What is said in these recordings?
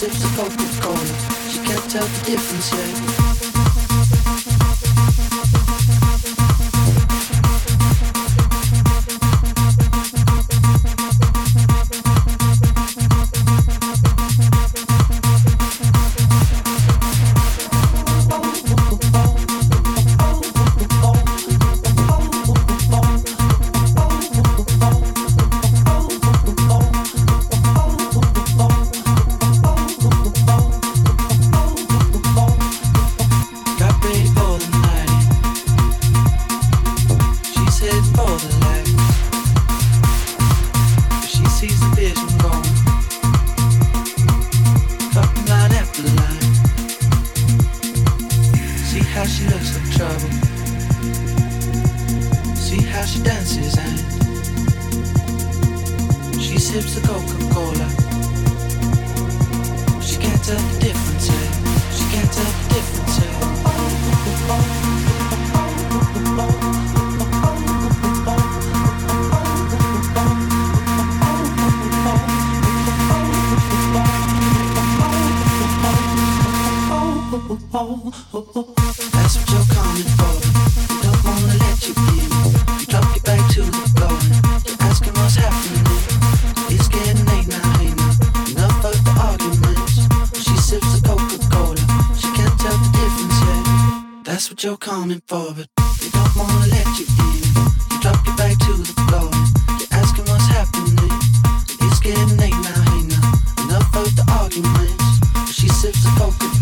sips cold. She can't tell the difference yet. focus.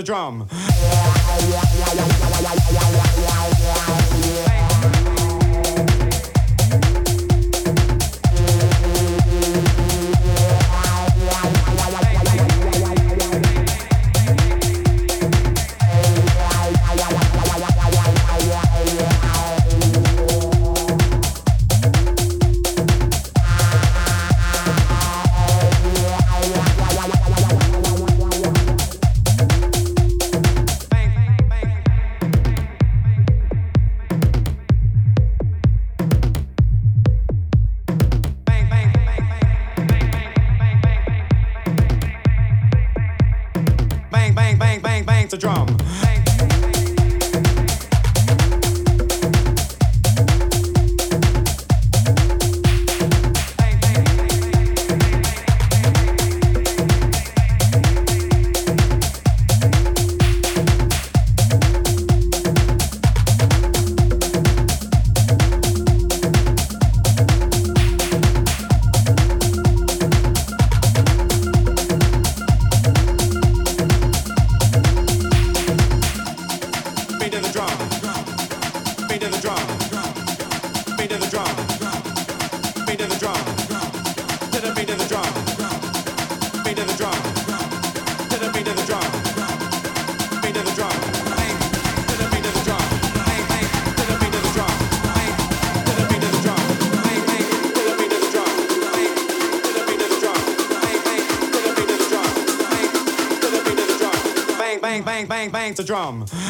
the drum. Bang the drum. bang the drum.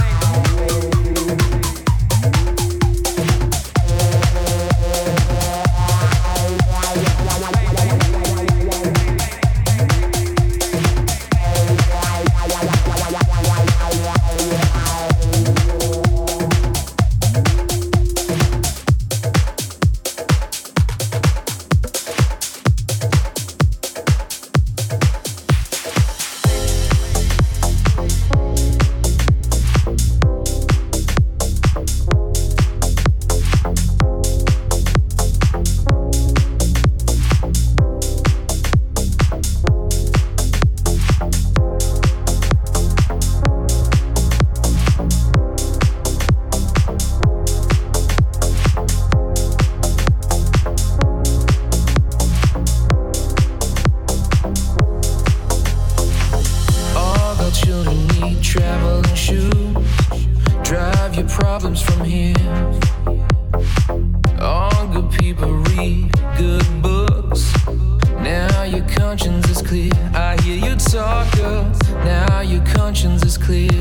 conscience is clear.